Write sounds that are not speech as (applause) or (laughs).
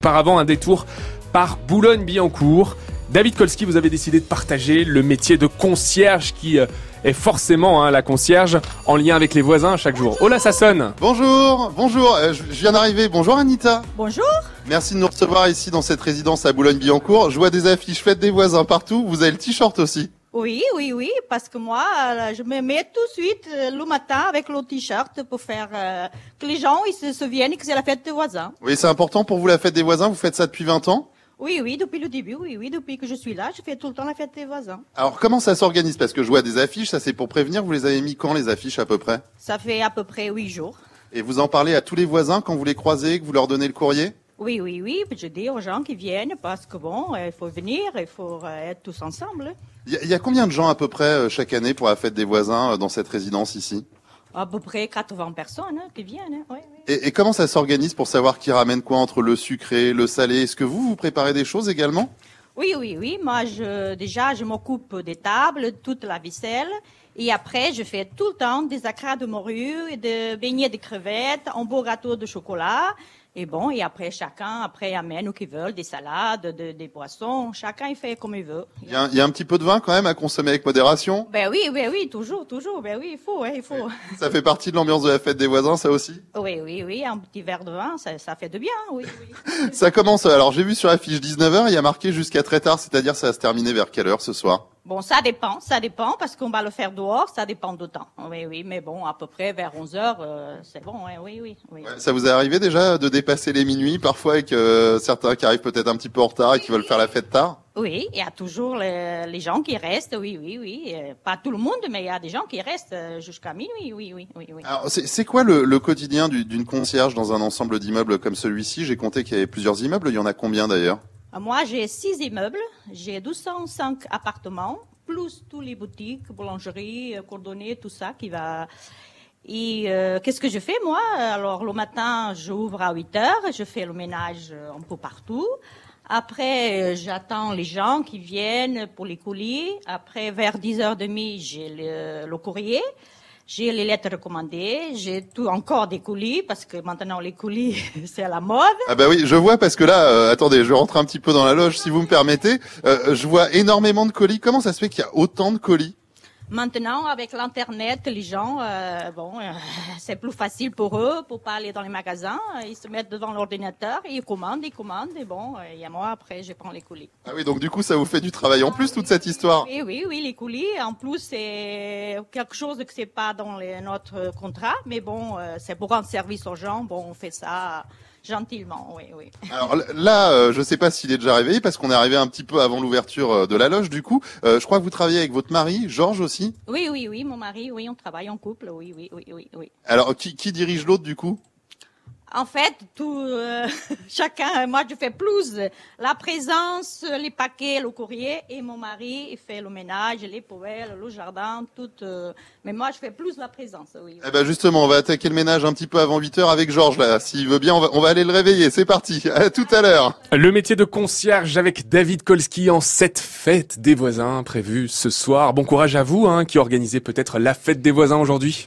Auparavant, un détour par Boulogne-Billancourt. David Kolski, vous avez décidé de partager le métier de concierge qui euh, est forcément hein, la concierge en lien avec les voisins chaque jour. Oh là, ça sonne Bonjour, bonjour, euh, je je viens d'arriver. Bonjour Anita. Bonjour. Merci de nous recevoir ici dans cette résidence à Boulogne-Billancourt. Je vois des affiches faites des voisins partout. Vous avez le t-shirt aussi. Oui, oui, oui, parce que moi, euh, je me mets tout de suite euh, le matin avec le t-shirt pour faire euh, que les gens ils se souviennent que c'est la fête des voisins. Oui, c'est important pour vous la fête des voisins. Vous faites ça depuis 20 ans? Oui, oui, depuis le début, oui, oui, depuis que je suis là, je fais tout le temps la fête des voisins. Alors comment ça s'organise? Parce que je vois des affiches, ça c'est pour prévenir. Vous les avez mis quand les affiches à peu près? Ça fait à peu près huit jours. Et vous en parlez à tous les voisins quand vous les croisez, que vous leur donnez le courrier? Oui, oui, oui, je dis aux gens qui viennent parce que bon, euh, il faut venir, il faut euh, être tous ensemble. Il y, a- il y a combien de gens à peu près euh, chaque année pour la fête des voisins dans cette résidence ici? À peu près 80 personnes hein, qui viennent. hein, oui, oui. et, et comment ça s'organise pour savoir qui ramène quoi entre le sucré, le salé? Est-ce que vous, vous préparez des choses également? Oui, oui, oui. Moi, je, déjà, je m'occupe des tables, toute la vaisselle. Et après, je fais tout le temps des acras de morue, et de beignets de crevettes, un beau gâteau de chocolat. Et bon, et après, chacun, après, amène où qu'ils veulent, des salades, de- des poissons. Chacun, il fait comme il veut. il y, a, un- il y a un petit peu de vin quand même à consommer avec modération? Ben oui, ben oui, toujours, toujours. Ben oui, il faut, hein, il faut. Ça fait partie de l'ambiance de la fête des voisins, ça aussi? Oui, oui, oui, un petit verre de vin, ça, ça fait de bien, oui, oui. (laughs) Ça commence, alors j'ai vu sur la fiche 19h, il y a marqué jusqu'à très tard, c'est-à-dire ça va se terminer vers quelle heure ce soir? Bon, ça dépend, ça dépend, parce qu'on va le faire dehors, ça dépend du temps. Oui, oui, mais bon, à peu près vers 11 heures, euh, c'est bon, hein, oui, oui, oui. Ouais, Ça vous est arrivé déjà de dépasser les minuit parfois avec euh, certains qui arrivent peut-être un petit peu en retard et qui veulent faire la fête tard? Oui, il y a toujours les, les gens qui restent, oui, oui, oui. Euh, Pas tout le monde, mais il y a des gens qui restent jusqu'à minuit, oui, oui, oui, oui. Alors c'est quoi le, le quotidien du- d'une concierge dans un ensemble d'immeubles comme celui-ci? J'ai compté qu'il y avait plusieurs immeubles, il y en a combien d'ailleurs? Moi, j'ai six immeubles, j'ai 205 appartements, plus tous les boutiques, boulangeries, euh, cordonniers, tout ça qui va. Et euh, qu'est-ce que je fais moi? Alors le matin, j'ouvre à 8 heures, je fais le ménage euh, un peu partout. Après, euh, j'attends les gens qui viennent pour les colis. Après, vers 10h30, j'ai le courrier. J'ai les lettres recommandées, j'ai tout encore des colis parce que maintenant les colis (laughs) c'est à la mode. Ah bah oui, je vois parce que là, euh, attendez, je rentre un petit peu dans la loge si vous me permettez. Euh, je vois énormément de colis. Comment ça se fait qu'il y a autant de colis? Maintenant, avec l'internet, les gens, euh, bon, euh, (laughs) c'est plus facile pour eux, pour pas aller dans les magasins. Ils se mettent devant l'ordinateur, ils commandent, ils commandent, et bon, euh, et à moi après, je prends les colis. Ah oui, donc du coup ça vous fait du travail en plus toute cette histoire? Oui, oui, oui, les colis. En plus, c'est quelque chose que c'est pas dans les- notre contrat, mais bon, c'est pour rendre service aux gens. Bon, on fait ça gentiment, oui, oui. Alors là, euh, je sais pas s'il est déjà réveillé parce qu'on est arrivé un petit peu avant l'ouverture euh, de la loge. Du coup, Euh, je crois que vous travaillez avec votre mari, Georges aussi. Oui, oui, oui, mon mari, oui, on travaille en couple, oui, oui, oui, oui, oui. Alors qui, qui dirige l'autre du coup? En fait, tout, euh, (laughs) chacun, moi je fais plus la présence, les paquets, le courrier, et mon mari il fait le ménage, les poubelles, le jardin, tout. euh, mais moi je fais plus la présence, oui. Eh ben justement, on va attaquer le ménage un petit peu avant 8 heures avec Georges là. S'il veut bien, on va, on va aller le réveiller. C'est parti. (laughs) À tout à l'heure. Le métier de concierge avec David Kolski en cette fête des voisins prévue ce soir. Bon courage à vous hein, qui organisez peut-être la fête des voisins aujourd'hui.